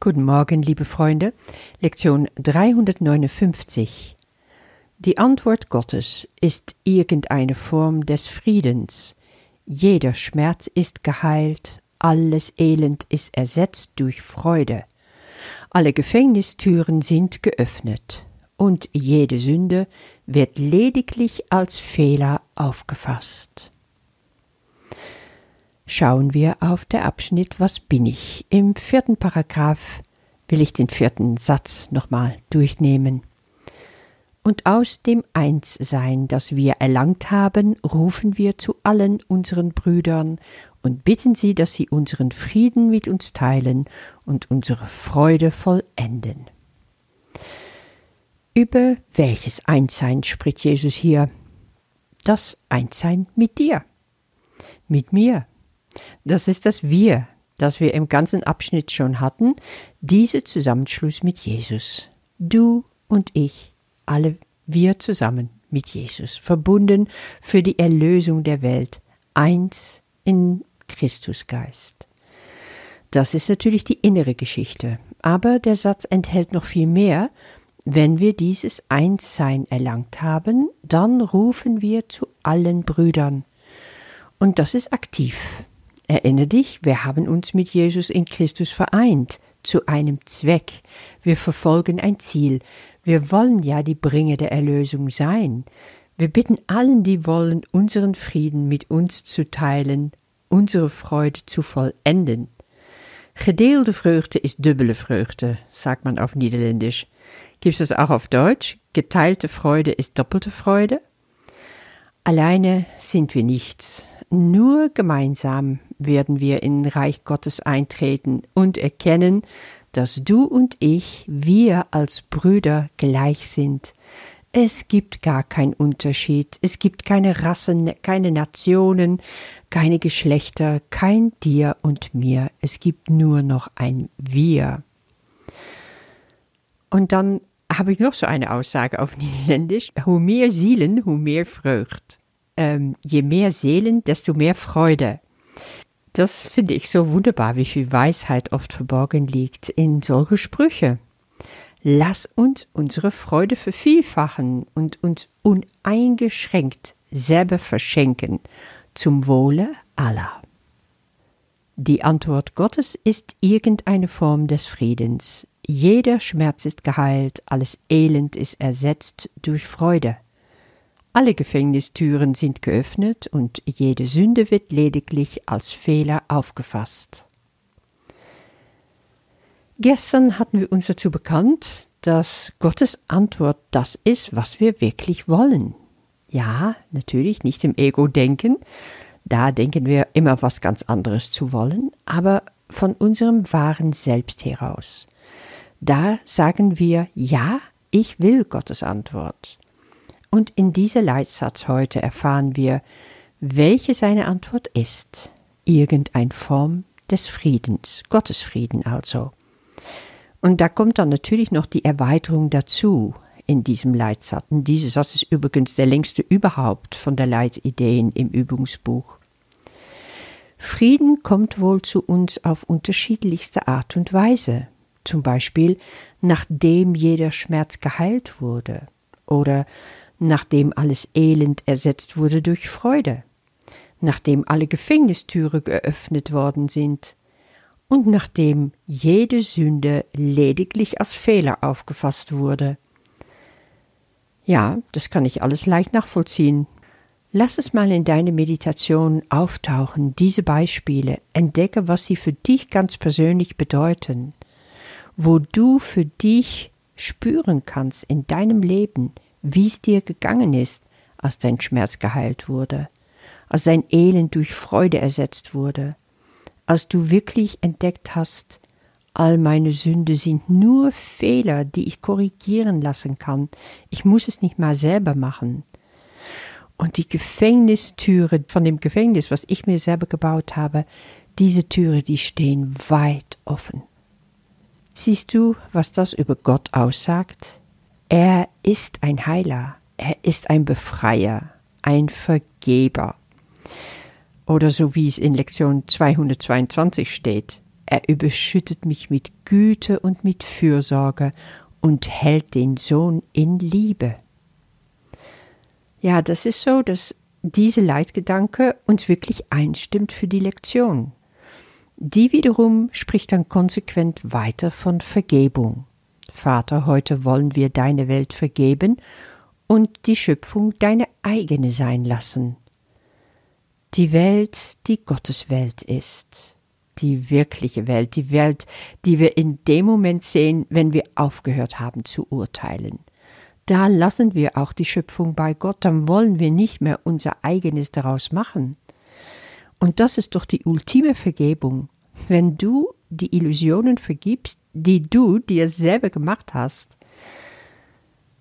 Guten Morgen, liebe Freunde. Lektion 359. Die Antwort Gottes ist irgendeine Form des Friedens. Jeder Schmerz ist geheilt, alles Elend ist ersetzt durch Freude. Alle Gefängnistüren sind geöffnet und jede Sünde wird lediglich als Fehler aufgefasst schauen wir auf der Abschnitt Was bin ich? Im vierten Paragraph will ich den vierten Satz nochmal durchnehmen. Und aus dem Einssein, das wir erlangt haben, rufen wir zu allen unseren Brüdern und bitten sie, dass sie unseren Frieden mit uns teilen und unsere Freude vollenden. Über welches Einssein spricht Jesus hier? Das Einssein mit dir, mit mir, das ist das Wir, das wir im ganzen Abschnitt schon hatten, dieser Zusammenschluss mit Jesus. Du und ich, alle wir zusammen mit Jesus, verbunden für die Erlösung der Welt, eins in Christusgeist. Das ist natürlich die innere Geschichte, aber der Satz enthält noch viel mehr. Wenn wir dieses Einssein erlangt haben, dann rufen wir zu allen Brüdern. Und das ist aktiv. Erinnere dich, wir haben uns mit Jesus in Christus vereint, zu einem Zweck. Wir verfolgen ein Ziel. Wir wollen ja die Bringer der Erlösung sein. Wir bitten allen, die wollen, unseren Frieden mit uns zu teilen, unsere Freude zu vollenden. Gedeelde Vreugde ist dubbele Vreugde, sagt man auf Niederländisch. Gibt es auch auf Deutsch? Geteilte Freude ist doppelte Freude? Alleine sind wir nichts. Nur gemeinsam werden wir in Reich Gottes eintreten und erkennen, dass du und ich, wir als Brüder gleich sind. Es gibt gar keinen Unterschied, es gibt keine Rassen, keine Nationen, keine Geschlechter, kein dir und mir, es gibt nur noch ein wir. Und dann habe ich noch so eine Aussage auf Niederländisch. Hoe mehr Zielen, hoe mehr Vreugd ähm, je mehr Seelen, desto mehr Freude. Das finde ich so wunderbar, wie viel Weisheit oft verborgen liegt in solche Sprüche. Lass uns unsere Freude vervielfachen und uns uneingeschränkt selber verschenken, zum Wohle aller. Die Antwort Gottes ist irgendeine Form des Friedens. Jeder Schmerz ist geheilt, alles Elend ist ersetzt durch Freude. Alle Gefängnistüren sind geöffnet und jede Sünde wird lediglich als Fehler aufgefasst. Gestern hatten wir uns dazu bekannt, dass Gottes Antwort das ist, was wir wirklich wollen. Ja, natürlich nicht im Ego denken, da denken wir immer was ganz anderes zu wollen, aber von unserem wahren Selbst heraus. Da sagen wir, ja, ich will Gottes Antwort. Und in dieser Leitsatz heute erfahren wir, welche seine Antwort ist. Irgendeine Form des Friedens, Gottes Frieden also. Und da kommt dann natürlich noch die Erweiterung dazu in diesem Leitsatz. Und dieser Satz ist übrigens der längste überhaupt von der Leitideen im Übungsbuch. Frieden kommt wohl zu uns auf unterschiedlichste Art und Weise. Zum Beispiel, nachdem jeder Schmerz geheilt wurde. Oder nachdem alles Elend ersetzt wurde durch Freude, nachdem alle Gefängnistüre geöffnet worden sind und nachdem jede Sünde lediglich als Fehler aufgefasst wurde. Ja, das kann ich alles leicht nachvollziehen. Lass es mal in deine Meditation auftauchen, diese Beispiele, entdecke, was sie für dich ganz persönlich bedeuten, wo du für dich spüren kannst in deinem Leben, wie es dir gegangen ist, als dein Schmerz geheilt wurde, als dein Elend durch Freude ersetzt wurde, als du wirklich entdeckt hast, all meine Sünde sind nur Fehler, die ich korrigieren lassen kann. Ich muss es nicht mal selber machen. Und die Gefängnistüre von dem Gefängnis, was ich mir selber gebaut habe, diese Türe, die stehen weit offen. Siehst du, was das über Gott aussagt? Er ist ein Heiler, er ist ein Befreier, ein Vergeber. Oder so wie es in Lektion 222 steht, Er überschüttet mich mit Güte und mit Fürsorge und hält den Sohn in Liebe. Ja, das ist so, dass diese Leitgedanke uns wirklich einstimmt für die Lektion. Die wiederum spricht dann konsequent weiter von Vergebung. Vater, heute wollen wir deine Welt vergeben und die Schöpfung deine eigene sein lassen. Die Welt, die Gottes Welt ist, die wirkliche Welt, die Welt, die wir in dem Moment sehen, wenn wir aufgehört haben zu urteilen. Da lassen wir auch die Schöpfung bei Gott, dann wollen wir nicht mehr unser eigenes daraus machen. Und das ist doch die ultime Vergebung, wenn du die Illusionen vergibst, die du dir selber gemacht hast.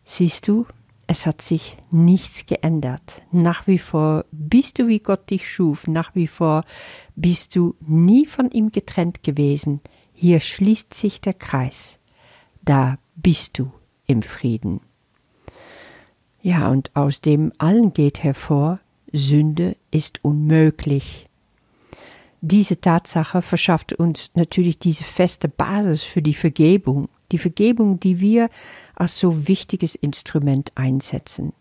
Siehst du, es hat sich nichts geändert. Nach wie vor bist du, wie Gott dich schuf. Nach wie vor bist du nie von ihm getrennt gewesen. Hier schließt sich der Kreis. Da bist du im Frieden. Ja, und aus dem allen geht hervor, Sünde ist unmöglich. Diese Tatsache verschafft uns natürlich diese feste Basis für die Vergebung, die Vergebung, die wir als so wichtiges Instrument einsetzen.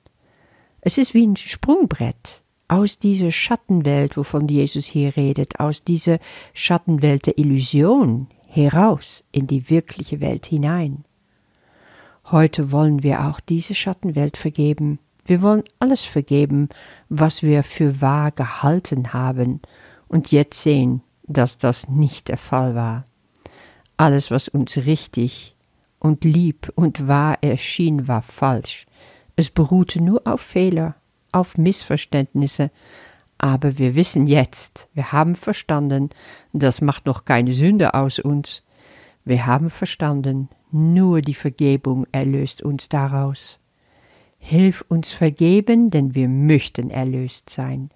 Es ist wie ein Sprungbrett aus dieser Schattenwelt, wovon Jesus hier redet, aus dieser Schattenwelt der Illusion heraus in die wirkliche Welt hinein. Heute wollen wir auch diese Schattenwelt vergeben. Wir wollen alles vergeben, was wir für wahr gehalten haben und jetzt sehen, dass das nicht der Fall war. Alles, was uns richtig und lieb und wahr erschien, war falsch. Es beruhte nur auf Fehler, auf Missverständnisse, aber wir wissen jetzt, wir haben verstanden, das macht noch keine Sünde aus uns. Wir haben verstanden, nur die Vergebung erlöst uns daraus. Hilf uns vergeben, denn wir möchten erlöst sein.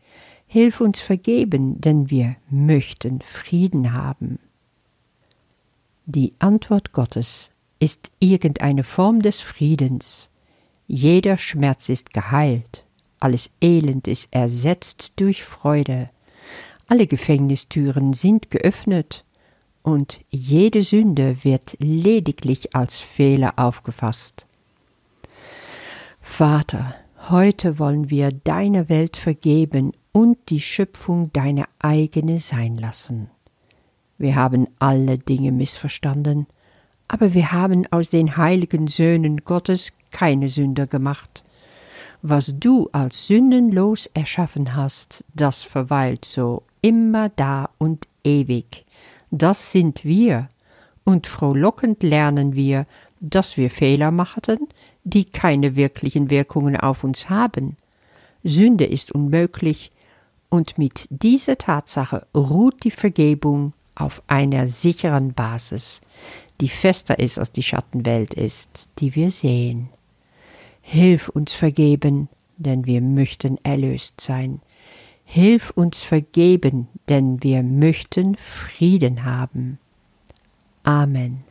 Hilf uns vergeben, denn wir möchten Frieden haben. Die Antwort Gottes ist irgendeine Form des Friedens. Jeder Schmerz ist geheilt, alles Elend ist ersetzt durch Freude, alle Gefängnistüren sind geöffnet, und jede Sünde wird lediglich als Fehler aufgefasst. Vater, heute wollen wir deiner Welt vergeben und die Schöpfung deine eigene sein lassen. Wir haben alle Dinge missverstanden, aber wir haben aus den heiligen Söhnen Gottes keine Sünder gemacht. Was du als sündenlos erschaffen hast, das verweilt so immer da und ewig. Das sind wir, und frohlockend lernen wir, dass wir Fehler machten, die keine wirklichen Wirkungen auf uns haben. Sünde ist unmöglich, und mit dieser Tatsache ruht die Vergebung auf einer sicheren Basis, die fester ist als die Schattenwelt ist, die wir sehen. Hilf uns vergeben, denn wir möchten erlöst sein. Hilf uns vergeben, denn wir möchten Frieden haben. Amen.